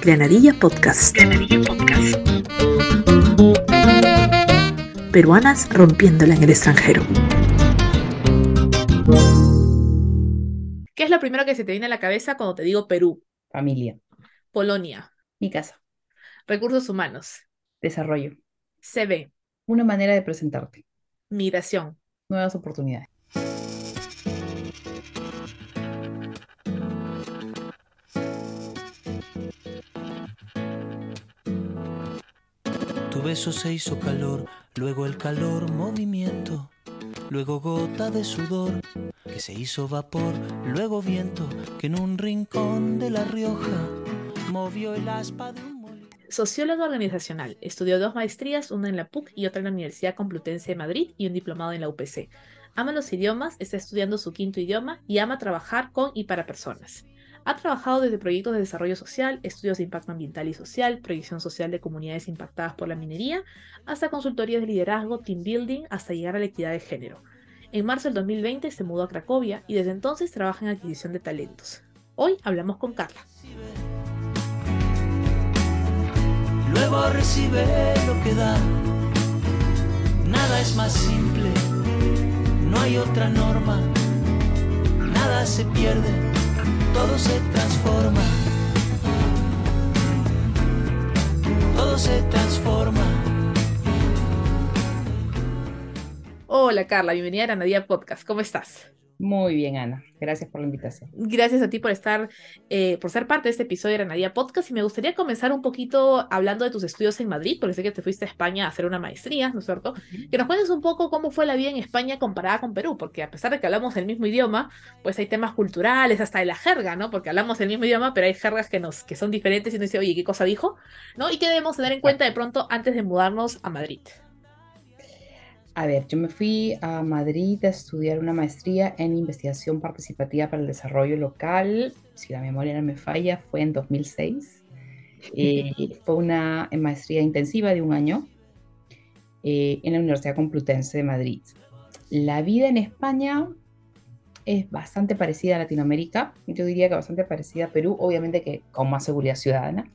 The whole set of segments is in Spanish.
Granadilla Podcast. Granadilla Podcast. Peruanas rompiéndola en el extranjero. ¿Qué es lo primero que se te viene a la cabeza cuando te digo Perú? Familia. Polonia. Mi casa. Recursos humanos. Desarrollo. CV. Una manera de presentarte. Migración. Nuevas oportunidades. Beso se hizo calor, luego el calor movimiento, luego gota de sudor que se hizo vapor, luego viento que en un rincón de La Rioja movió el aspa de un molino. Sociólogo organizacional. Estudió dos maestrías, una en la PUC y otra en la Universidad Complutense de Madrid y un diplomado en la UPC. Ama los idiomas, está estudiando su quinto idioma y ama trabajar con y para personas. Ha trabajado desde proyectos de desarrollo social, estudios de impacto ambiental y social, proyección social de comunidades impactadas por la minería, hasta consultorías de liderazgo, team building, hasta llegar a la equidad de género. En marzo del 2020 se mudó a Cracovia y desde entonces trabaja en adquisición de talentos. Hoy hablamos con Carla. Luego recibe lo que da. Nada es más simple, no hay otra norma. Nada se pierde, todo se transforma. Todo se transforma. Hola Carla, bienvenida a Granadilla Podcast. ¿Cómo estás? Muy bien, Ana. Gracias por la invitación. Gracias a ti por estar, eh, por ser parte de este episodio de Granadilla Podcast. Y me gustaría comenzar un poquito hablando de tus estudios en Madrid, porque sé que te fuiste a España a hacer una maestría, ¿no es cierto? Que nos cuentes un poco cómo fue la vida en España comparada con Perú, porque a pesar de que hablamos el mismo idioma, pues hay temas culturales, hasta de la jerga, ¿no? Porque hablamos el mismo idioma, pero hay jergas que, nos, que son diferentes y uno dice, oye, ¿qué cosa dijo? ¿No? ¿Y qué debemos tener en cuenta de pronto antes de mudarnos a Madrid? A ver, yo me fui a Madrid a estudiar una maestría en investigación participativa para el desarrollo local. Si la memoria no me falla, fue en 2006. Eh, fue una maestría intensiva de un año eh, en la Universidad Complutense de Madrid. La vida en España es bastante parecida a Latinoamérica. Yo diría que bastante parecida a Perú, obviamente que con más seguridad ciudadana.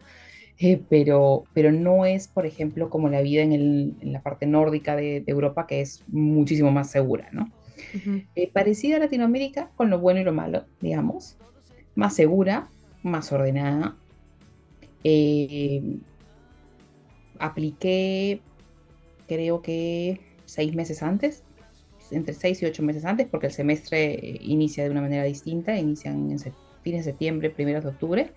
Eh, pero, pero no es, por ejemplo, como la vida en, el, en la parte nórdica de, de, Europa, que es muchísimo más segura, ¿no? Uh -huh. eh, parecida a Latinoamérica, con lo bueno y lo malo, digamos, más segura, más ordenada. Eh, apliqué, creo que seis meses antes, entre seis y ocho meses antes, porque el semestre inicia de una manera distinta, inician en fines de septiembre, primeros de octubre.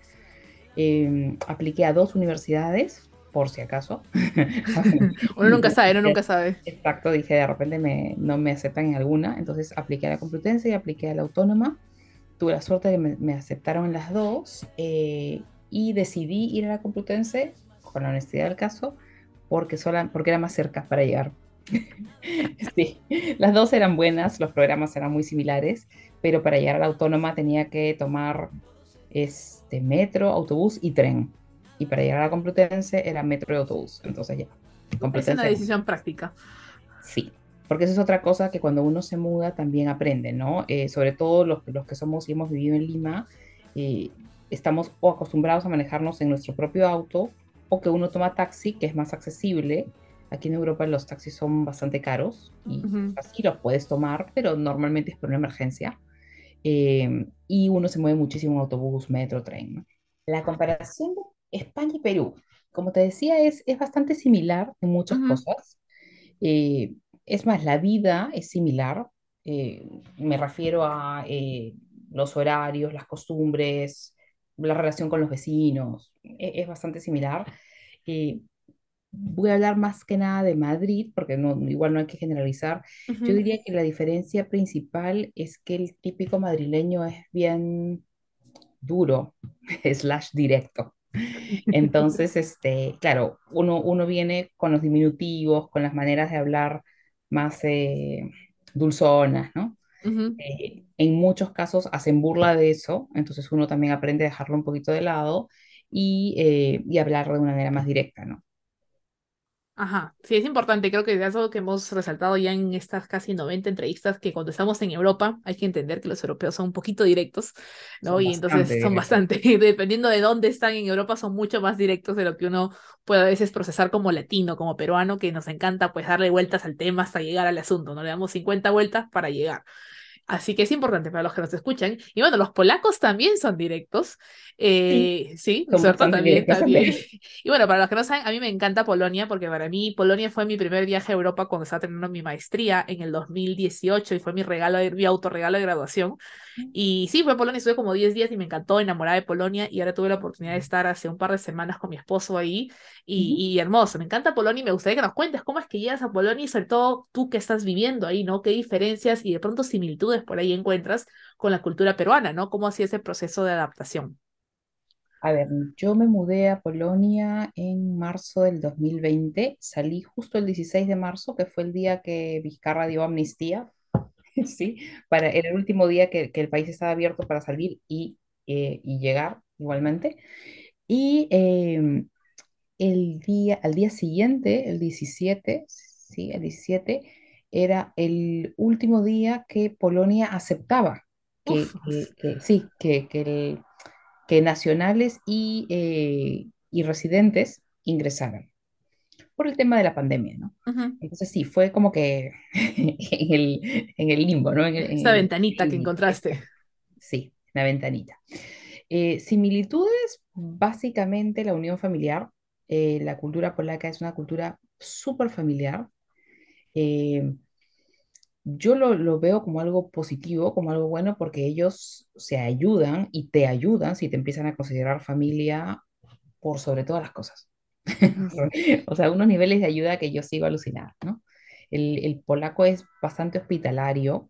Eh, apliqué a dos universidades, por si acaso. uno nunca sabe, uno nunca sabe. Exacto, dije, de repente me, no me aceptan en alguna, entonces apliqué a la Complutense y apliqué a la Autónoma. Tuve la suerte de que me, me aceptaron las dos eh, y decidí ir a la Complutense, con la honestidad del caso, porque, sola, porque era más cerca para llegar. sí, las dos eran buenas, los programas eran muy similares, pero para llegar a la Autónoma tenía que tomar este, metro, autobús y tren. Y para llegar a la Complutense era metro y autobús. Entonces ya. Complutense, es una decisión práctica. Sí, porque eso es otra cosa que cuando uno se muda también aprende, ¿no? Eh, sobre todo los, los, que somos y hemos vivido en Lima, eh, estamos o acostumbrados a manejarnos en nuestro propio auto o que uno toma taxi, que es más accesible. Aquí en Europa los taxis son bastante caros y uh -huh. así los puedes tomar, pero normalmente es por una emergencia. Eh, y uno se mueve muchísimo en autobús, metro, tren. ¿no? La comparación de España y Perú, como te decía, es, es bastante similar en muchas uh -huh. cosas. Eh, es más, la vida es similar. Eh, me refiero a eh, los horarios, las costumbres, la relación con los vecinos. Es, es bastante similar. Eh, voy a hablar más que nada de Madrid, porque no, igual no hay que generalizar. Uh -huh. Yo diría que la diferencia principal es que el típico madrileño es bien duro, slash directo. Entonces, este, claro, uno, uno viene con los diminutivos, con las maneras de hablar más eh, dulzonas, ¿no? Uh -huh. eh, en muchos casos hacen burla de eso, entonces uno también aprende a dejarlo un poquito de lado y, eh, y hablar de una manera más directa, ¿no? Ajá, sí, es importante, creo que es algo que hemos resaltado ya en estas casi 90 entrevistas, que cuando estamos en Europa hay que entender que los europeos son un poquito directos, ¿no? Son y entonces son bastante, dependiendo de dónde están en Europa, son mucho más directos de lo que uno puede a veces procesar como latino, como peruano, que nos encanta pues darle vueltas al tema hasta llegar al asunto, ¿no? Le damos 50 vueltas para llegar. Así que es importante para los que nos escuchan. Y bueno, los polacos también son directos. Sí, Eh, sí, son ¿cierto? También, también. Y bueno, para los que no saben, a mí me encanta Polonia porque para mí Polonia fue mi primer viaje a Europa cuando estaba terminando mi maestría en el 2018 y fue mi regalo, mi autorregalo de graduación. Y sí, fue a Polonia, estuve como 10 días y me encantó, enamorada de Polonia y ahora tuve la oportunidad de estar hace un par de semanas con mi esposo ahí y, Ujú. y hermoso, me encanta Polonia y me gustaría que nos cuentes cómo es que llegas a Polonia y sobre todo tú que estás viviendo ahí, ¿no? ¿Qué diferencias y de pronto similitudes por ahí encuentras con la cultura peruana, ¿no? ¿Cómo hacía ese proceso de adaptación? A ver, yo me mudé a Polonia en marzo del 2020. Salí justo el 16 de marzo, que fue el día que Vizcarra dio amnistía, sí, para, era el último día que, el país estaba abierto para salir y, eh, llegar igualmente. Y eh, el día, al día siguiente, el 17, sí, el 17, era el último día que Polonia aceptaba que, que- que- sí, que, que el- que nacionales y, eh, y residentes ingresaran por el tema de la pandemia, ¿no? ujú. Entonces sí, fue como que en el, en el limbo, ¿no? En el, en Esa el ventanita que limbo, encontraste. sí, la ventanita. Eh, similitudes, básicamente la unión familiar. Eh, la cultura polaca es una cultura súper familiar. Eh, yo lo, lo veo como algo positivo, como algo bueno, porque ellos se ayudan y te ayudan si te empiezan a considerar familia por sobre todas las cosas. O sea, unos niveles de ayuda que yo sigo alucinada, ¿no? El, el polaco es bastante hospitalario,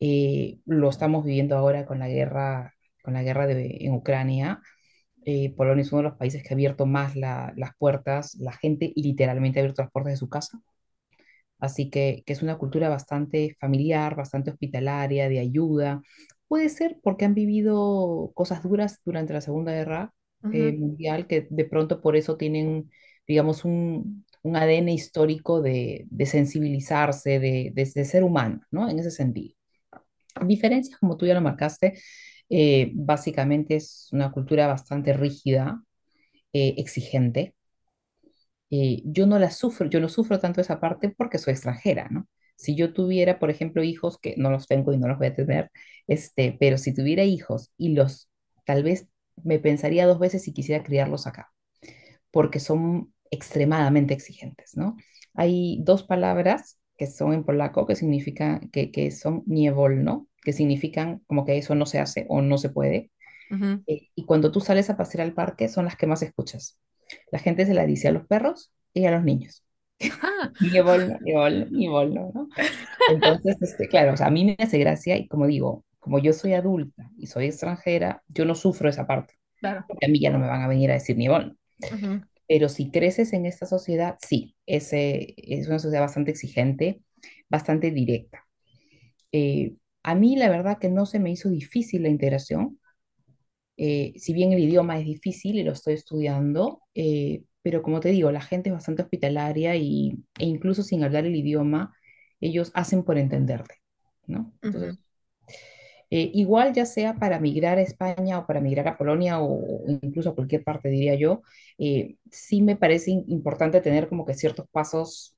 eh, lo estamos viviendo ahora con la guerra, con la guerra de, en Ucrania. Eh, Polonia es uno de los países que ha abierto más la- las puertas, la gente literalmente ha abierto las puertas de su casa. Así que, que es una cultura bastante familiar, bastante hospitalaria, de ayuda. Puede ser porque han vivido cosas duras durante la Segunda Guerra eh, Mundial, que de pronto por eso tienen, digamos, un, un ADN histórico de, de sensibilizarse, de, de, de ser humano, ¿no? En ese sentido. Diferencias, como tú ya lo marcaste, eh, básicamente es una cultura bastante rígida, eh, exigente. Eh, yo no la sufro, yo no sufro tanto esa parte porque soy extranjera, ¿no? Si yo tuviera, por ejemplo, hijos, que no los tengo y no los voy a tener, este, pero si tuviera hijos y los, tal vez me pensaría dos veces si quisiera criarlos acá, porque son extremadamente exigentes, ¿no? Hay dos palabras que son en polaco que significan, que, que son nie wolno, que significan como que eso no se hace o no se puede. Ujú. Eh, y cuando tú sales a pasear al parque son las que más escuchas. La gente se la dice a los perros y a los niños. Ah, Ni bolno, ni bolno, ni bolno, ¿no? Entonces, este, claro, o sea, a mí me hace gracia y como digo, como yo soy adulta y soy extranjera, yo no sufro esa parte, claro. porque a mí ya no me van a venir a decir ni bolno. Ujú, Pero si creces en esta sociedad, sí, es, eh, es una sociedad bastante exigente, bastante directa. Eh, a mí la verdad que no se me hizo difícil la integración, eh, si bien el idioma es difícil y lo estoy estudiando, eh, pero como te digo, la gente es bastante hospitalaria y, e incluso sin hablar el idioma, ellos hacen por entenderte, ¿no? Entonces, eh, igual ya sea para migrar a España o para migrar a Polonia o, incluso a cualquier parte, diría yo, eh, sí me parece importante tener como que ciertos pasos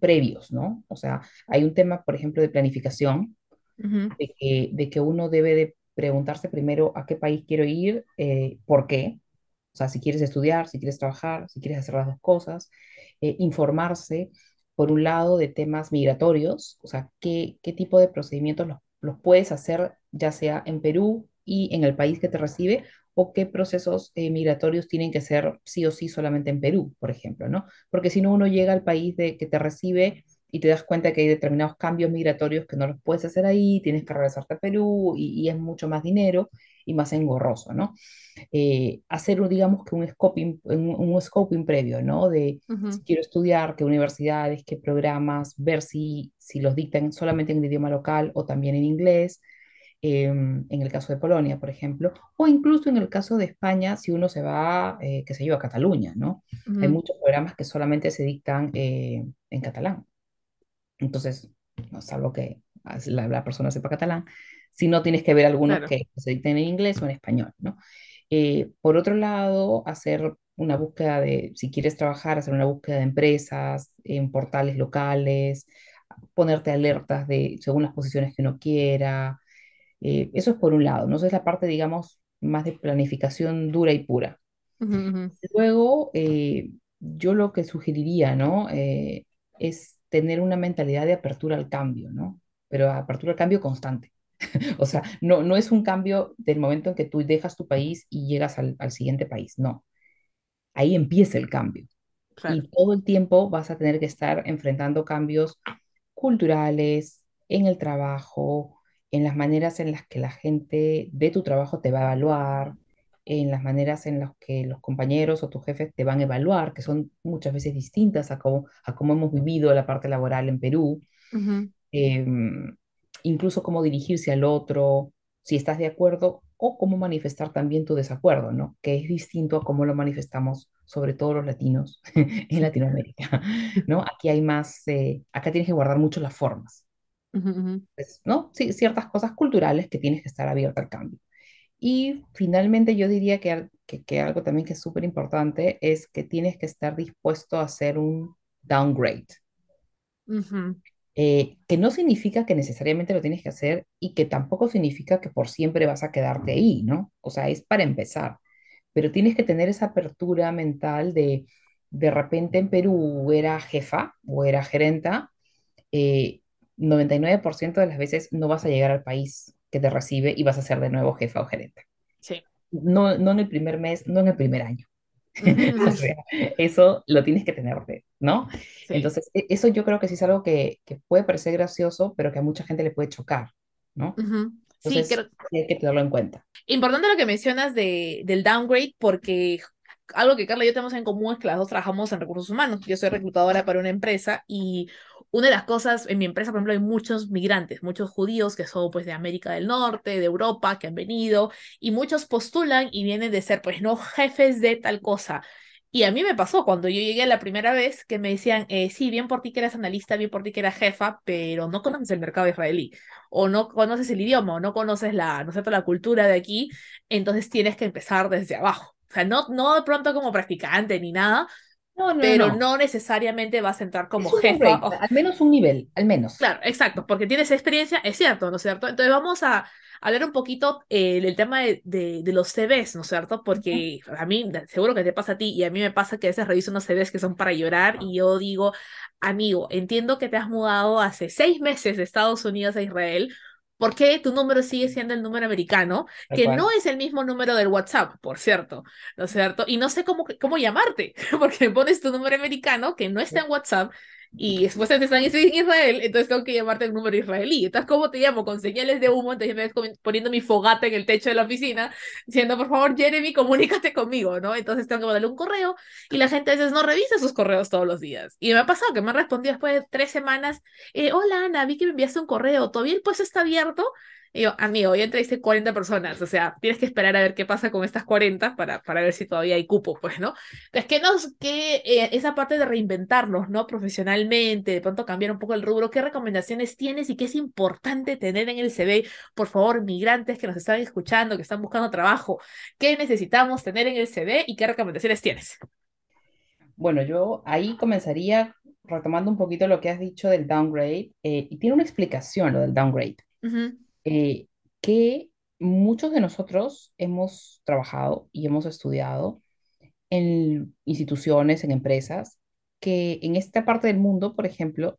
previos, ¿no? O sea, hay un tema, por ejemplo, de planificación Ujú, de que, de que uno debe de preguntarse primero a qué país quiero ir, eh, por qué. O sea, si quieres estudiar, si quieres trabajar, si quieres hacer las dos cosas, eh, informarse, por un lado, de temas migratorios, o sea, qué, qué tipo de procedimientos los, los puedes hacer, ya sea en Perú y en el país que te recibe, o qué procesos eh, migratorios tienen que ser sí o sí solamente en Perú, por ejemplo, ¿no? Porque si no, uno llega al país de, que te recibe y te das cuenta que hay determinados cambios migratorios que no los puedes hacer ahí, tienes que regresarte a Perú y, y es mucho más dinero y más engorroso, ¿no? Eh, hacer, digamos, que un scoping, un, un scoping previo, ¿no? De si ujú. quiero estudiar, qué universidades, qué programas, ver si, si los dictan solamente en el idioma local o también en inglés, em, en el caso de Polonia, por ejemplo, o incluso en el caso de España, si uno se va, eh, qué sé yo, a Cataluña, ¿no? Hay Ujú, muchos programas que solamente se dictan eh, en catalán. Entonces, no, salvo que la, la persona sepa catalán, si no tienes que ver algunos Claro. que se dicten en inglés o en español, ¿no? Eh, por otro lado, hacer una búsqueda de, si quieres trabajar, hacer una búsqueda de empresas en portales locales, ponerte alertas de, según las posiciones que uno quiera. eh, eso es por un lado, ¿no? Esa es la parte, digamos, más de planificación dura y pura. Luego, eh, yo lo que sugeriría, ¿no? Es tener una mentalidad de apertura al cambio, ¿no? Pero apertura al cambio constante. O sea, no, no es un cambio del momento en que tú dejas tu país y llegas al, al siguiente país, no. Ahí empieza el cambio. Claro. Y todo el tiempo vas a tener que estar enfrentando cambios culturales, en el trabajo, en las maneras en las que la gente de tu trabajo te va a evaluar, en las maneras en las que los compañeros o tus jefes te van a evaluar, que son muchas veces distintas a cómo, a cómo hemos vivido la parte laboral en Perú, em, incluso cómo dirigirse al otro, si estás de acuerdo, o cómo manifestar también tu desacuerdo, ¿no? Que es distinto a cómo lo manifestamos, sobre todo los latinos en Latinoamérica, ¿no? Aquí hay más, eh, acá tienes que guardar mucho las formas, pues, ¿no? Sí, ciertas cosas culturales que tienes que estar abierta al cambio. Y finalmente yo diría que, que, que algo también que es súper importante es que tienes que estar dispuesto a hacer un downgrade. Eh, que no significa que necesariamente lo tienes que hacer y que tampoco significa que por siempre vas a quedarte ahí, ¿no? O sea, es para empezar, pero tienes que tener esa apertura mental de, de repente en Perú era jefa o era gerenta, eh, 99% de las veces no vas a llegar al país que te recibe y vas a ser de nuevo jefa o gerente. Sí. No, no en el primer mes, no en el primer año. O sea, eso lo tienes que tener, ¿no? Sí. Entonces, e- eso yo creo que sí es algo que, que puede parecer gracioso, pero que a mucha gente le puede chocar, ¿no? Sí, Entonces, creo, hay que tenerlo en cuenta. Importante lo que mencionas de, del downgrade, porque algo que Carla y yo tenemos en común es que las dos trabajamos en recursos humanos. Yo soy reclutadora para una empresa y una de las cosas, en mi empresa, por ejemplo, hay muchos migrantes, muchos judíos que son pues de América del Norte, de Europa, que han venido y muchos postulan y vienen de ser pues no jefes de tal cosa. Y a mí me pasó cuando yo llegué la primera vez que me decían, eh, sí, bien por ti que eras analista, bien por ti que eras jefa, pero no conoces el mercado israelí o no conoces el idioma, o no conoces la, ¿no cierto?, la cultura de aquí, entonces tienes que empezar desde abajo. O sea, no, no de pronto como practicante ni nada, No, no, pero no. no necesariamente vas a entrar como jefa. o- al menos un nivel, al menos. Claro, exacto, porque tienes experiencia, es cierto, ¿no es cierto? Entonces vamos a hablar un poquito eh, del tema de, de, de los CVs, ¿no es cierto? Porque a mí, seguro que te pasa a ti y a mí me pasa que a veces reviso unos CVs que son para llorar y yo digo, amigo, entiendo que te has mudado hace seis meses de Estados Unidos a Israel. ¿Por qué tu número sigue siendo el número americano? Que no es el mismo número del WhatsApp, por cierto, ¿no es cierto? Y no sé cómo, cómo llamarte, porque pones tu número americano que no está en WhatsApp y después te están en Israel, entonces tengo que llamarte el número israelí. Entonces, ¿cómo te llamo? Con señales de humo, entonces me ves poniendo mi fogata en el techo de la oficina, diciendo, por favor, Jeremy, comunícate conmigo, ¿no? Entonces tengo que mandarle un correo y la gente a veces no revisa sus correos todos los días. Y me ha pasado que me han respondido después de tres semanas, eh, hola Ana, vi que me enviaste un correo, ¿todavía el puesto está abierto? Y yo, amigo, ya entrevisté 40 personas, o sea, tienes que esperar a ver qué pasa con estas 40 para, para ver si todavía hay cupo, pues, ¿no? Es que nos, que eh, esa parte de reinventarnos, ¿no? Profesionalmente, de pronto cambiar un poco el rubro, ¿qué recomendaciones tienes y qué es importante tener en el CV? Por favor, migrantes que nos están escuchando, que están buscando trabajo, ¿qué necesitamos tener en el CV y qué recomendaciones tienes? Bueno, yo ahí comenzaría retomando un poquito lo que has dicho del downgrade, eh, y tiene una explicación lo del downgrade. Ujú, eh, que muchos de nosotros hemos trabajado y hemos estudiado en instituciones, en empresas, que en esta parte del mundo, por ejemplo,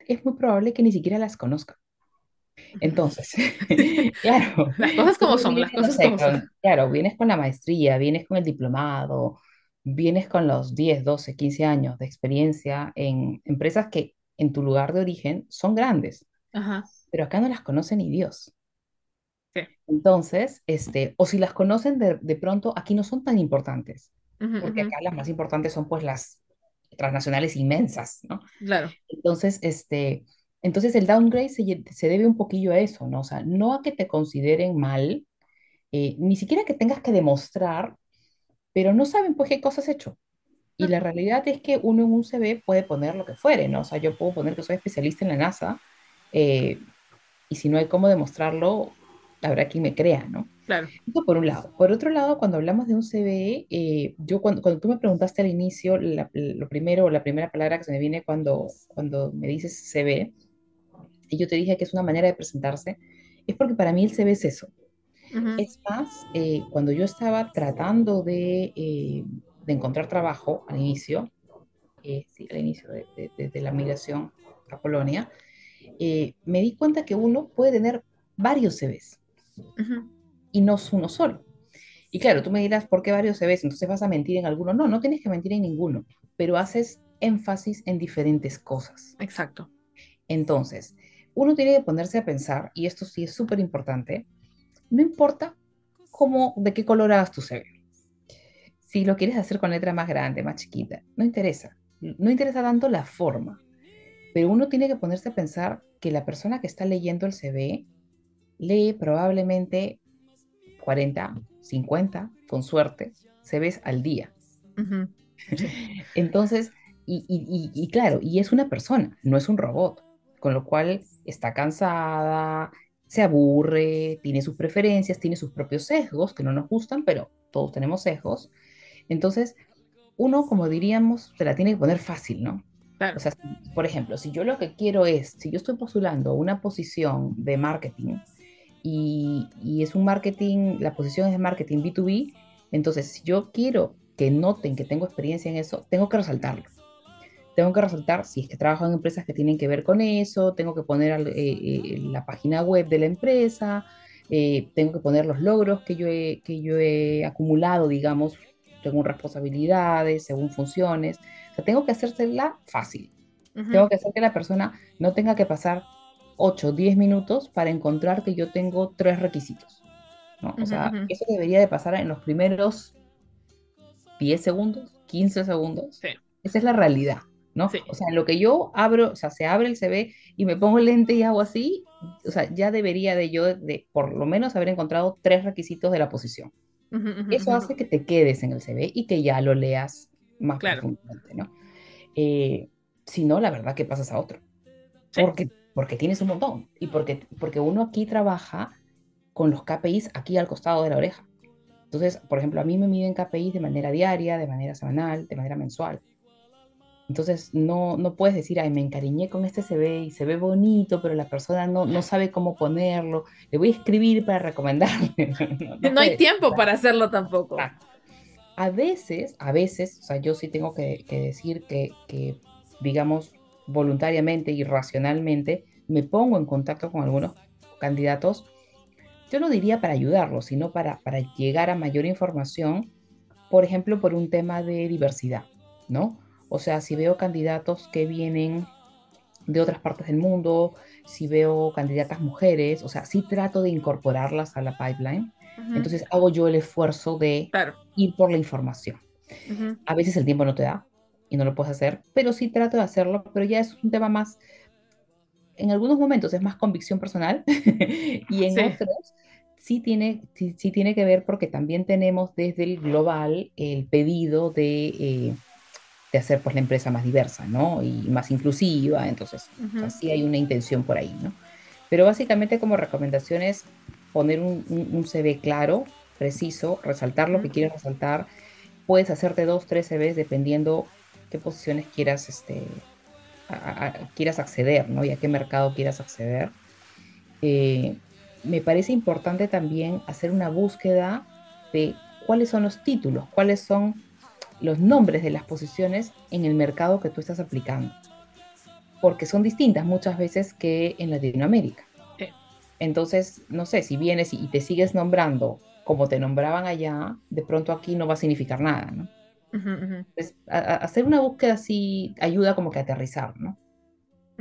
es muy probable que ni siquiera las conozcan. Entonces, claro, Las cosas como son, vienes, las no cosas sé, como son. claro, vienes con la maestría, vienes con el diplomado, vienes con los 10, 12, 15 años de experiencia en empresas que en tu lugar de origen son grandes, Ajá, pero acá no las conoce ni Dios. sí. Entonces, este, o si las conocen de, de pronto, aquí no son tan importantes, Ujú, porque ujú, acá las más importantes son pues las transnacionales inmensas, ¿no? Claro. Entonces, este, Entonces el downgrade se, se debe un poquillo a eso, ¿no? O sea, no a que te consideren mal, eh, ni siquiera que tengas que demostrar, pero no saben pues qué cosas has hecho. Y la realidad es que uno en un CV puede poner lo que fuere, ¿no? O sea, yo puedo poner que soy especialista en la NASA, eh, y si no hay cómo demostrarlo, habrá quien me crea, ¿no? Claro. Eso por un lado. Por otro lado, cuando hablamos de un CV, eh, yo cuando, cuando tú me preguntaste al inicio, la- lo primero, la primera palabra que se me viene cuando, cuando me dices CV, y yo te dije que es una manera de presentarse, es porque para mí el CV es eso. Ujú, Es más, eh, cuando yo estaba tratando de, eh, de encontrar trabajo al inicio, eh, sí, al inicio de- de- de la migración a Polonia, eh, me di cuenta que uno puede tener varios CVs y no es uno solo. Y claro, tú me dirás, ¿por qué varios CVs? Entonces vas a mentir en alguno. No, no tienes que mentir en ninguno, pero haces énfasis en diferentes cosas. Exacto. Entonces, uno tiene que ponerse a pensar, y esto sí es súper importante, no importa cómo, de qué color hagas tu CV. Si lo quieres hacer con letra más grande, más chiquita, no interesa. No interesa tanto la forma, pero uno tiene que ponerse a pensar que la persona que está leyendo el CV lee probablemente 40, 50, con suerte, CVs al día. Entonces, y, y- y- y claro, y es una persona, no es un robot, con lo cual está cansada, se aburre, tiene sus preferencias, tiene sus propios sesgos que no nos gustan, pero todos tenemos sesgos. Entonces, uno, como diríamos, se la tiene que poner fácil, ¿no? Claro. O sea, por ejemplo, si yo lo que quiero es, si yo estoy postulando una posición de marketing y, y es un marketing, la posición es de marketing B2B, entonces si yo quiero que noten que tengo experiencia en eso, tengo que resaltarlo. Tengo que resaltar si es que trabajo en empresas que tienen que ver con eso, tengo que poner eh, eh, la página web de la empresa, eh, tengo que poner los logros que yo he, que yo he acumulado, digamos, según responsabilidades, según funciones. O sea, tengo que hacérsela fácil. Tengo que hacer que la persona no tenga que pasar 8 o 10 minutos para encontrar que yo tengo tres requisitos. ¿no? O Ujú, sea, eso debería de pasar en los primeros 10 segundos, 15 segundos. Sí. Esa es la realidad, ¿no? Sí. O sea, en lo que yo abro, o sea, se abre el CV y me pongo el lente y hago así, o sea, ya debería de yo, de, por lo menos, haber encontrado tres requisitos de la posición. Eso hace que te quedes en el CV y que ya lo leas más Claro. profundamente, ¿no? Eh, si no, la verdad que pasas a otro. Sí. Porque, porque tienes un montón. Y porque, porque uno aquí trabaja con los KPIs aquí al costado de la oreja. Entonces, por ejemplo, a mí me miden KPIs de manera diaria, de manera semanal, de manera mensual. Entonces, no, no puedes decir, ay, me encariñé con este CV y se ve bonito, pero la persona no, no sabe cómo ponerlo. Le voy a escribir para recomendarle. No, no No hay tiempo para hacerlo tampoco. Exacto. A veces, a veces, o sea, yo sí tengo que, que decir que, que, digamos, voluntariamente y racionalmente, me pongo en contacto con algunos candidatos, yo no diría para ayudarlos, sino para, para llegar a mayor información, por ejemplo, por un tema de diversidad, ¿no? O sea, si veo candidatos que vienen de otras partes del mundo, si veo candidatas mujeres, o sea, sí trato de incorporarlas a la pipeline, entonces hago yo el esfuerzo de Claro. Ir por la información. Ujú. A veces el tiempo no te da y no lo puedes hacer, pero sí trato de hacerlo, pero ya es un tema más, en algunos momentos es más convicción personal y en Sí. otros sí tiene, sí, sí tiene que ver porque también tenemos desde el global el pedido de, eh, de hacer pues la empresa más diversa, ¿no? Y más inclusiva, entonces, o sea, sí hay una intención por ahí, ¿no? Pero básicamente como recomendaciones, poner un, un, un CV claro, preciso, resaltar lo que quieres resaltar. Puedes hacerte dos, tres CVs dependiendo qué posiciones quieras, este, a- a- quieras acceder, ¿no? Y a qué mercado quieras acceder. Eh, me parece importante también hacer una búsqueda de cuáles son los títulos, cuáles son los nombres de las posiciones en el mercado que tú estás aplicando. Porque son distintas muchas veces que en Latinoamérica. Sí. Entonces, no sé, si vienes y te sigues nombrando como te nombraban allá, de pronto aquí no va a significar nada, ¿no? Ujú, ujú. Entonces, a- a- hacer una búsqueda así ayuda como que a aterrizar, ¿no?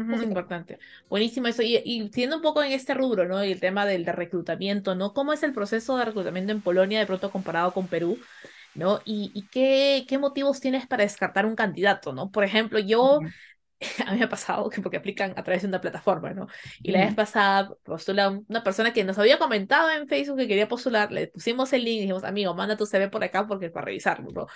Básicamente. importante. Buenísimo eso. Y, y siendo un poco en este rubro, ¿no? Y el tema del de reclutamiento, ¿no? ¿Cómo es el proceso de reclutamiento en Polonia de pronto comparado con Perú? ¿No? Y, y qué, qué motivos tienes para descartar un candidato, ¿no? Por ejemplo, yo. a mí me ha pasado que porque aplican a través de una plataforma, ¿no? Y la vez pasada postula una persona que nos había comentado en Facebook que quería postular, le pusimos el link y dijimos, amigo, manda tu CV por acá porque para revisarlo, ¿no?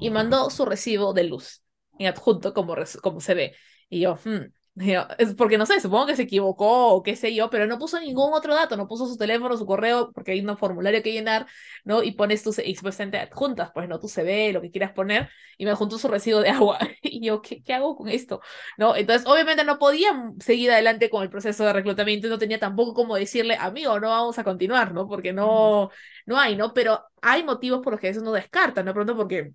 Y mandó su recibo de luz en adjunto como, como CV. Y yo, hmm, es porque no sé, supongo que se equivocó o qué sé yo, pero no puso ningún otro dato, no puso su teléfono, su correo, porque hay un formulario que llenar, ¿no? Y pones tus expresamente adjuntas, pues no tu CV, lo que quieras poner, y me adjuntó su recibo de agua. Y yo, ¿qué, ¿qué hago con esto? ¿No? Entonces, obviamente no podía seguir adelante con el proceso de reclutamiento no tenía tampoco como decirle, amigo, no vamos a continuar, ¿no? Porque no, no hay, ¿no? Pero hay motivos por los que eso no descarta, ¿no? Pronto porque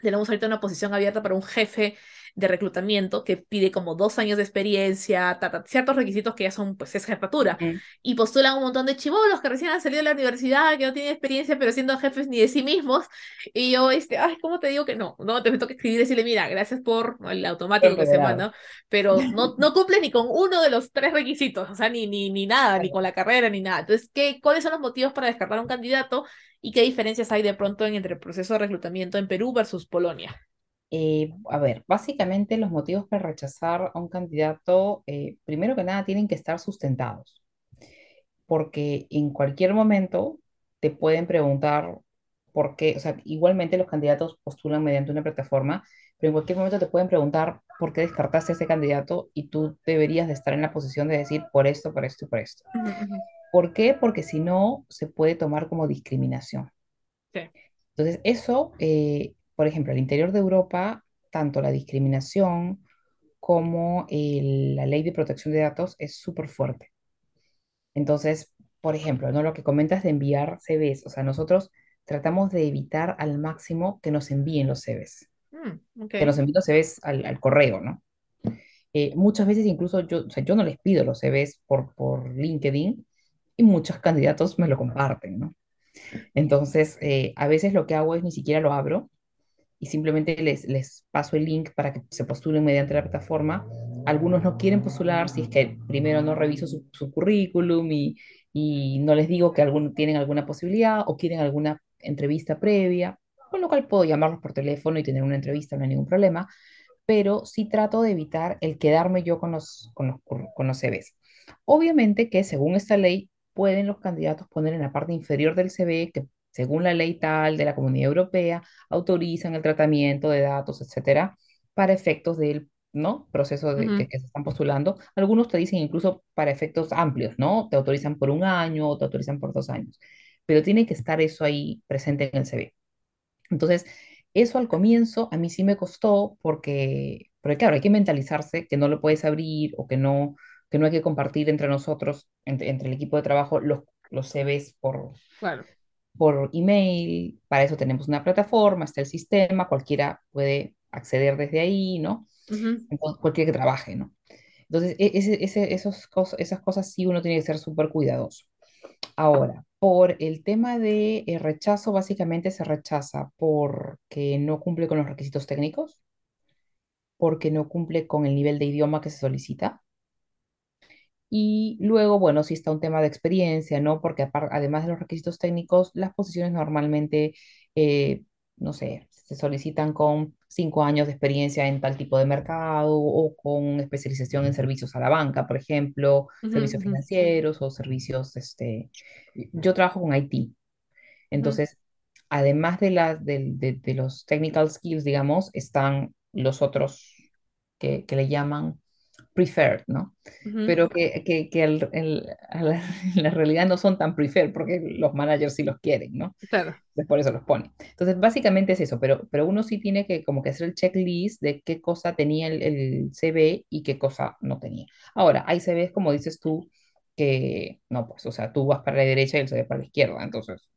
tenemos ahorita una posición abierta para un jefe de reclutamiento que pide como dos años de experiencia, ciertos requisitos que ya son, pues, es jefatura. Y postulan un montón de chivolos que recién han salido de la universidad, que no tienen experiencia, pero siendo jefes ni de sí mismos. Y yo, este, ay, ¿cómo te digo que no? No, te tengo que escribir y decirle, mira, gracias por el automático que se manda, pero no, no cumple ni con uno de los tres requisitos, o sea, ni, ni, ni nada, ni con la carrera, ni nada. Entonces, ¿qué, ¿cuáles son los motivos para descartar a un candidato y qué diferencias hay de pronto entre el proceso de reclutamiento en Perú versus Polonia? Eh, a ver, básicamente los motivos para rechazar a un candidato, eh, primero que nada, tienen que estar sustentados, porque en cualquier momento te pueden preguntar por qué, o sea, igualmente los candidatos postulan mediante una plataforma, pero en cualquier momento te pueden preguntar por qué descartaste a ese candidato y tú deberías de estar en la posición de decir por esto, por esto y por esto. ¿Por qué? Porque si no, se puede tomar como discriminación. Entonces, eso eh, por ejemplo, al interior de Europa, tanto la discriminación como la ley de protección de datos es súper fuerte. Entonces, por ejemplo, ¿no? lo que comentas de enviar CVs, o sea, nosotros tratamos de evitar al máximo que nos envíen los CVs. Mm, que nos envíen los CVs al, correo, ¿no? Eh, muchas veces incluso yo, o sea, yo no les pido los CVs por, por LinkedIn y muchos candidatos me lo comparten, ¿no? Entonces, eh, a veces lo que hago es ni siquiera lo abro y simplemente les, les paso el link para que se postulen mediante la plataforma. Algunos no quieren postular si es que primero no reviso su, su currículum y, y, no les digo que algunos tienen alguna posibilidad o quieren alguna entrevista previa, con lo cual puedo llamarlos por teléfono y tener una entrevista, no hay ningún problema, pero sí trato de evitar el quedarme yo con los, con los, con los CVs. Obviamente que según esta ley pueden los candidatos poner en la parte inferior del CV que según la ley tal de la Comunidad Europea, autorizan el tratamiento de datos, etcétera, para efectos del ¿no? proceso de, que, se están postulando. Algunos te dicen incluso para efectos amplios, ¿no? Te autorizan por un año o te autorizan por dos años. Pero tiene que estar eso ahí presente en el CV. Entonces, eso al comienzo a mí sí me costó porque, porque claro, hay que mentalizarse que no lo puedes abrir o que no, que no hay que compartir entre nosotros, entre, el equipo de trabajo, los, los CVs por, claro por email, para eso tenemos una plataforma, está el sistema, cualquiera puede acceder desde ahí, ¿no? Entonces, cualquiera que trabaje, ¿no? Entonces, e, ese, esos esas cosas sí uno tiene que ser súper cuidadoso. Ahora, por el tema de eh, rechazo, básicamente se rechaza porque no cumple con los requisitos técnicos, porque no cumple con el nivel de idioma que se solicita, y luego, bueno, sí está un tema de experiencia, ¿no? Porque además de los requisitos técnicos, las posiciones normalmente, eh, no sé, se solicitan con cinco años de experiencia en tal tipo de mercado o con especialización en servicios a la banca, por ejemplo, servicios financieros o servicios, este, yo trabajo con IT. Entonces, además de, la, de, los technical skills, digamos, están los otros que, que le llaman preferred, ¿no? Pero que, que, que el, en la realidad no son tan preferred porque los managers sí los quieren, ¿no? Claro. Entonces por eso los ponen. Entonces básicamente es eso, pero, pero uno sí tiene que como que hacer el checklist de qué cosa tenía el, el CV y qué cosa no tenía. Ahora, hay CVs, como dices tú, que no, pues, o sea, tú vas para la derecha y el CV para la izquierda, entonces,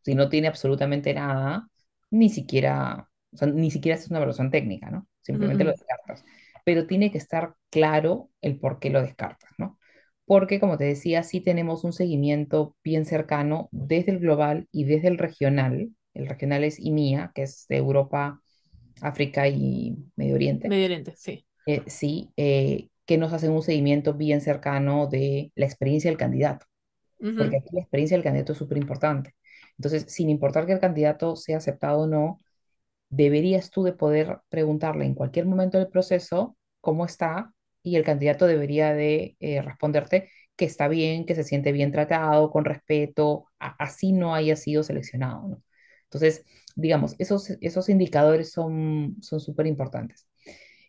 si no tiene absolutamente nada, ni siquiera, o sea, ni siquiera es una evaluación técnica, ¿no? Simplemente lo descartas pero tiene que estar claro el por qué lo descartas, ¿no? Porque, como te decía, sí tenemos un seguimiento bien cercano desde el global y desde el regional. El regional es IMIA, que es de Europa, África y Medio Oriente. Medio Oriente, sí. Eh, sí, eh, que nos hacen un seguimiento bien cercano de la experiencia del candidato. Porque aquí la experiencia del candidato es súper importante. Entonces, sin importar que el candidato sea aceptado o no, deberías tú de poder preguntarle en cualquier momento del proceso cómo está y el candidato debería de eh, responderte que está bien, que se siente bien tratado, con respeto, así no haya sido seleccionado, ¿no? Entonces, digamos, esos, esos indicadores son súper importantes.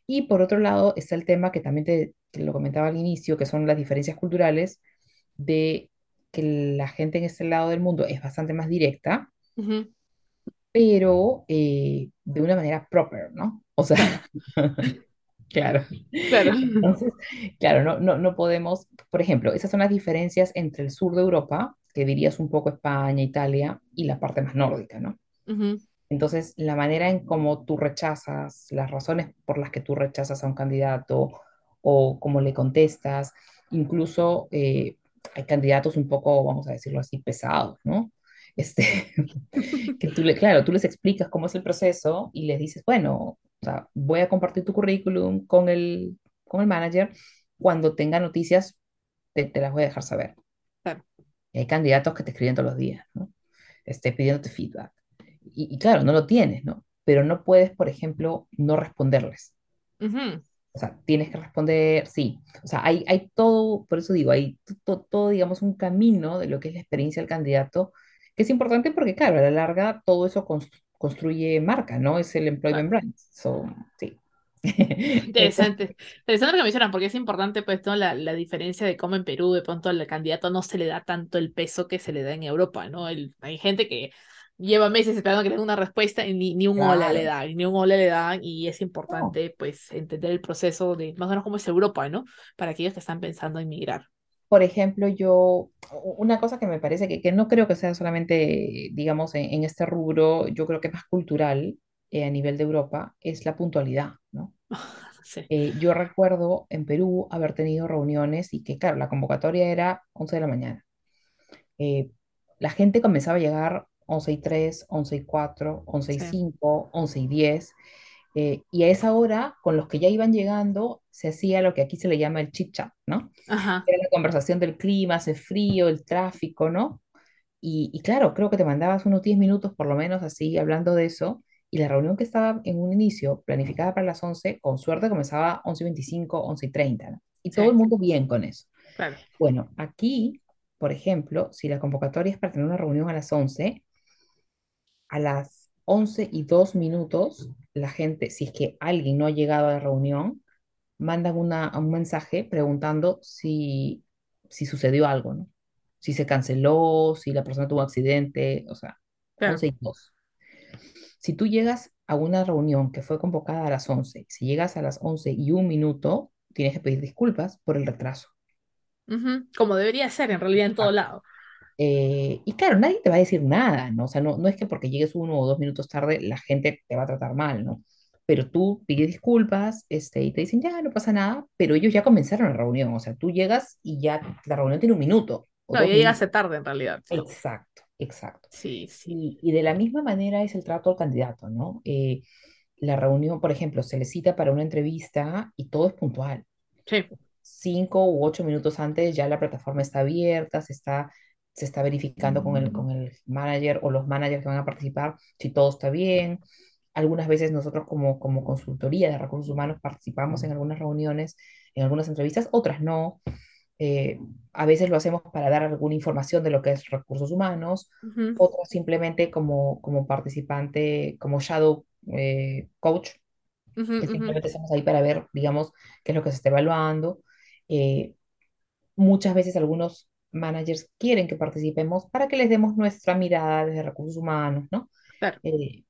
Y por otro lado está el tema que también te, lo comentaba al inicio, que son las diferencias culturales de que la gente en este lado del mundo es bastante más directa, pero eh, de una manera proper, ¿no? O sea, claro. Claro. Entonces, claro, no, no, no podemos, por ejemplo, esas son las diferencias entre el sur de Europa, que dirías un poco España, Italia, y la parte más nórdica, ¿no? Entonces, la manera en cómo tú rechazas, las razones por las que tú rechazas a un candidato o cómo le contestas, incluso eh, hay candidatos un poco, vamos a decirlo así, pesados, ¿no? Este, que tú le, claro, tú les explicas cómo es el proceso y les dices, bueno, o sea, voy a compartir tu currículum con el, con el manager, cuando tenga noticias te, te las voy a dejar saber. Claro. Y hay candidatos que te escriben todos los días, ¿no? Este, pidiéndote feedback. Y, y claro, no lo tienes, ¿no? Pero no puedes, por ejemplo, no responderles. O sea, tienes que responder, sí. O sea, hay, hay todo, por eso digo, hay todo, digamos, un camino de lo que es la experiencia del candidato, que es importante porque, claro, a la larga todo eso construye marca, ¿no? Es el employment brand. So, sí. Interesante. Interesante lo que mencionan, porque es importante, pues, ¿no? la, la diferencia de cómo en Perú de pronto al candidato no se le da tanto el peso que se le da en Europa, ¿no? El, hay gente que lleva meses esperando que le den una respuesta y ni, ni un hola le dan, ni un hola le dan, y es importante, pues, entender el proceso de más o menos cómo es Europa, ¿no? Para aquellos que están pensando en migrar. Por ejemplo, yo, una cosa que me parece que, que no creo que sea solamente, digamos, en, este rubro, yo creo que es más cultural eh, a nivel de Europa, es la puntualidad, ¿no? Sí. Eh, yo recuerdo en Perú haber tenido reuniones y que, claro, la convocatoria era 11 de la mañana. Eh, la gente comenzaba a llegar 11 y 3, 11 y 4, 11 y 5, 11 y 10. Eh, y a esa hora, con los que ya iban llegando, se hacía lo que aquí se le llama el chit chat, ¿no? Ajá. Era la conversación del clima, hace frío, el tráfico, ¿no? Y, y, claro, creo que te mandabas unos 10 minutos por lo menos así hablando de eso. Y la reunión que estaba en un inicio, planificada para las 11, con suerte comenzaba 11 y 25, 11 y 30, ¿no? Y todo el mundo bien con eso. Claro. Bueno, aquí, por ejemplo, si la convocatoria es para tener una reunión a las 11, a las 11 y 2 minutos, la gente, si es que alguien no ha llegado a la reunión, mandan una, un mensaje preguntando si, si sucedió algo, ¿no? Si se canceló, si la persona tuvo un accidente, o sea, 11 y 2. Si tú llegas a una reunión que fue convocada a las 11, si llegas a las 11 y un minuto, tienes que pedir disculpas por el retraso. Como debería ser en realidad en todo lado. Eh, y claro, nadie te va a decir nada, ¿no? O sea, no, no es que porque llegues uno o dos minutos tarde la gente te va a tratar mal, ¿no? Pero tú pides disculpas este, y te dicen, ya, no pasa nada, pero ellos ya comenzaron la reunión, o sea, tú llegas y ya la reunión tiene un minuto. no, ya llegaste tarde en realidad. Exacto, exacto. Sí, sí. Y, y, de la misma manera es el trato al candidato, ¿no? Eh, la reunión, por ejemplo, se le cita para una entrevista y todo es puntual. Sí. Cinco u ocho minutos antes ya la plataforma está abierta, se está se está verificando con el, con el manager o los managers que van a participar si todo está bien. Algunas veces nosotros como, como consultoría de recursos humanos participamos en algunas reuniones, en algunas entrevistas, otras no. Eh, a veces lo hacemos para dar alguna información de lo que es recursos humanos, otras simplemente como, como participante, como shadow eh, coach, que simplemente estamos ahí para ver, digamos, qué es lo que se está evaluando. Eh, muchas veces algunos managers quieren que participemos para que les demos nuestra mirada desde recursos humanos, ¿no? Claro. Eh,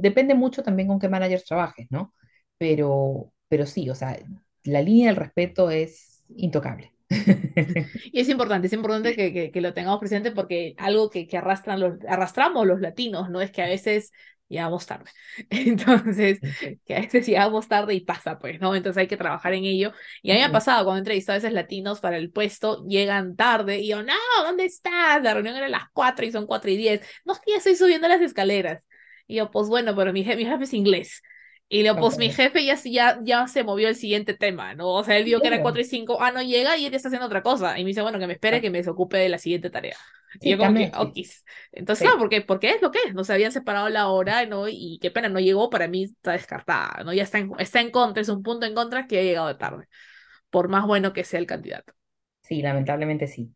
depende mucho también con qué managers trabajes, ¿no? Pero, pero sí, o sea, la línea del respeto es intocable. Y es importante, es importante que, que, que lo tengamos presente porque algo que, que arrastran los, arrastramos los latinos, ¿no? Es que a veces llegamos tarde. Entonces, que a veces llegamos tarde y pasa, pues, ¿no? Entonces hay que trabajar en ello. Y a mí me ha pasado cuando he entrevistado a veces latinos para el puesto, llegan tarde y yo, no, ¿dónde estás? La reunión era a las 4 y son 4 y 10. No, ya estoy subiendo las escaleras. Y yo, pues bueno, pero mi, jefe, mi jefe es inglés. Y luego, pues mi jefe ya, ya, ya se movió el siguiente tema, ¿no? O sea, él vio que era 4 y 5, ah, no llega y él está haciendo otra cosa. Y me dice, bueno, que me espere que me desocupe de la siguiente tarea. Y yo como que, okis. Entonces, claro, porque, porque es lo que es, no se habían separado la hora, ¿no? Y qué pena, no llegó, para mí está descartada, ¿no? Ya está en, está en contra, es un punto en contra que ha llegado tarde, por más bueno que sea el candidato. Sí, lamentablemente sí.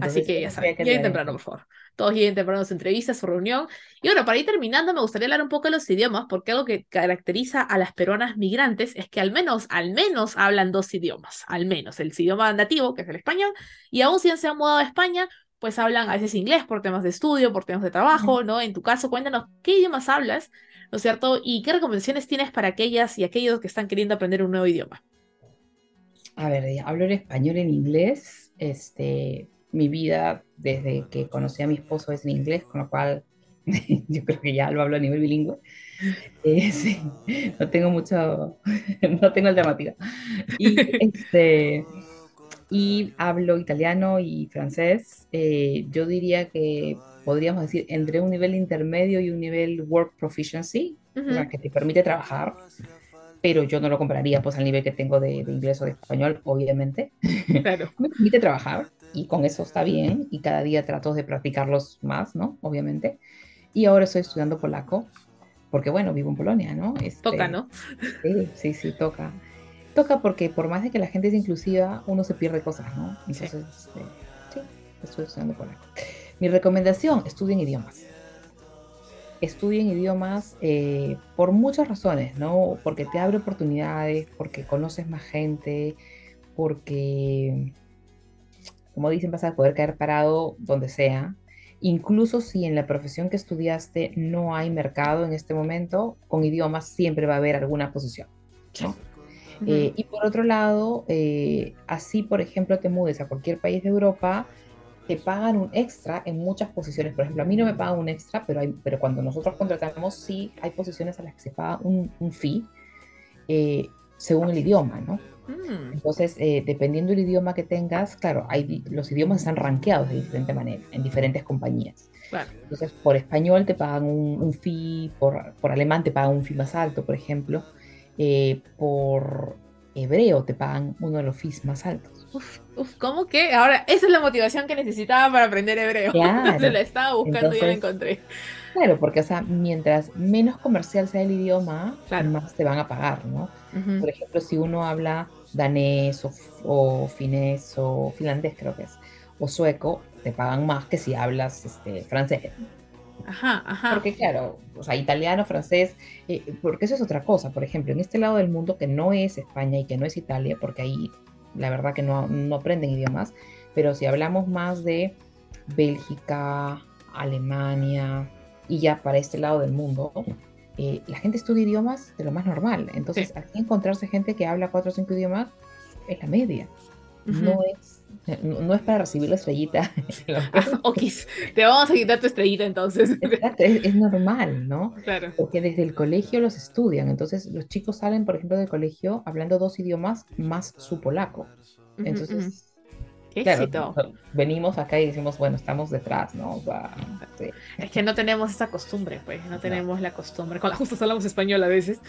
Así que ya saben, lleguen temprano, por favor. Todos lleguen temprano a su entrevista, a su reunión. Y bueno, para ir terminando, me gustaría hablar un poco de los idiomas, porque algo que caracteriza a las peruanas migrantes es que al menos, al menos hablan dos idiomas. Al menos, el idioma nativo, que es el español, y aún si han se han mudado a España, pues hablan a veces inglés por temas de estudio, por temas de trabajo, ¿no? En tu caso, cuéntanos qué idiomas hablas, ¿no es cierto? Y qué recomendaciones tienes para aquellas y aquellos que están queriendo aprender un nuevo idioma. A ver, hablo en español, en inglés, este, mi vida desde que conocí a mi esposo es en inglés, con lo cual yo creo que ya lo hablo a nivel bilingüe. Eh, sí, no tengo mucho, no tengo alternativa. Y, este, y hablo italiano y francés. Eh, yo diría que podríamos decir entre un nivel intermedio y un nivel work proficiency, o sea, que te permite trabajar, pero yo no lo compararía pues al nivel que tengo de, de inglés o de español, obviamente. Claro. Me permite trabajar, y con eso está bien y cada día trato de practicarlos más, ¿no? Obviamente. Y ahora estoy estudiando polaco porque, bueno, vivo en Polonia, ¿no? Este, toca, ¿no? Sí, sí, sí, toca. Toca porque por más de que la gente es inclusiva, uno se pierde cosas, ¿no? Entonces, sí, este, sí estoy estudiando polaco. Mi recomendación, estudien idiomas. Estudien idiomas eh, por muchas razones, ¿no? Porque te abre oportunidades, porque conoces más gente, porque como dicen, vas a poder caer parado donde sea. Incluso si en la profesión que estudiaste no hay mercado en este momento, con idiomas siempre va a haber alguna posición. Eh, y por otro lado, eh, así por ejemplo te mudes a cualquier país de Europa, te pagan un extra en muchas posiciones. Por ejemplo, a mí no me pagan un extra, pero, hay, pero cuando nosotros contratamos, sí hay posiciones a las que se paga un, un fee eh, según el idioma, ¿no? Mm. Entonces, eh, dependiendo del idioma que tengas, claro, hay, los idiomas están rankeados de diferente manera en diferentes compañías. Entonces, por español te pagan un, fee, por, por, alemán te pagan un fee más alto, por ejemplo. Eh, por hebreo te pagan uno de los fees más altos. Uf, uf, ¿cómo que? Ahora, esa es la motivación que necesitaba para aprender hebreo. Claro. Se la estaba buscando y la encontré. Claro, porque, o sea, mientras menos comercial sea el idioma, más te van a pagar, ¿no? Por ejemplo, si uno habla danés o, finés o finlandés creo que es, o sueco, te pagan más que si hablas este, francés. Ajá, ajá. Porque claro, o sea, italiano, francés, eh, porque eso es otra cosa. Por ejemplo, en este lado del mundo que no es España y que no es Italia, porque ahí la verdad que no, no aprenden idiomas, pero si hablamos más de Bélgica, Alemania y ya para este lado del mundo, eh, la gente estudia idiomas de lo más normal. Entonces, aquí encontrarse gente que habla cuatro o cinco idiomas es la media. No es no, es para recibir la estrellita. Okis, te vamos a quitar tu estrellita entonces. es, normal, ¿no? Claro. Porque desde el colegio los estudian. Entonces, los chicos salen, por ejemplo, del colegio hablando dos idiomas más su polaco. Entonces, claro, venimos acá y decimos, bueno, estamos detrás, ¿no? Es que no tenemos esa costumbre, pues, no tenemos la costumbre. Con la justo hablamos español a veces.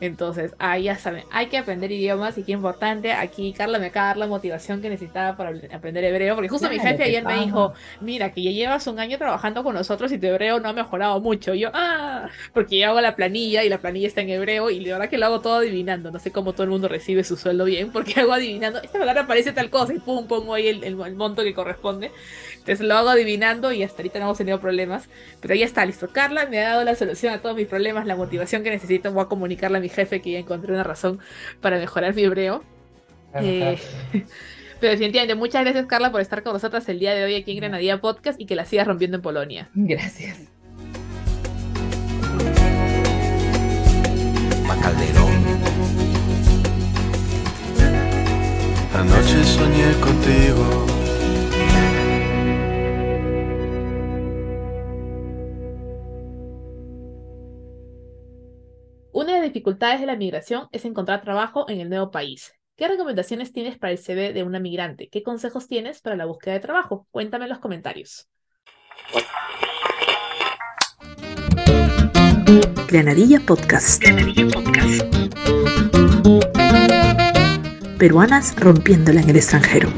Entonces, ahí ya saben, hay que aprender idiomas y qué importante. Aquí Carla me acaba de dar la motivación que necesitaba para aprender hebreo, porque justo mi jefe ayer me dijo, mira, que ya llevas un año trabajando con nosotros y tu hebreo no ha mejorado mucho. Y yo, ah, porque yo hago la planilla y la planilla está en hebreo y la verdad que lo hago todo adivinando. No sé cómo todo el mundo recibe su sueldo bien, porque hago adivinando, esta palabra aparece tal cosa y pum, pongo ahí el, el, monto que corresponde. Entonces lo hago adivinando y hasta ahorita no hemos tenido problemas. Pero ya está, listo. Carla me ha dado la solución a todos mis problemas, la motivación que necesito. Voy a comunicarle a mi jefe que ya encontré una razón para mejorar mi hebreo. Eh, pero definitivamente, muchas gracias Carla por estar con nosotras el día de hoy aquí en Granadilla Podcast y que la sigas rompiendo en Polonia. Gracias. Anoche soñé contigo. Una de las dificultades de la migración es encontrar trabajo en el nuevo país. ¿Qué recomendaciones tienes para el CV de una migrante? ¿Qué consejos tienes para la búsqueda de trabajo? Cuéntame en los comentarios. Granadilla Podcast. Granadilla Podcast peruanas rompiéndola en el extranjero.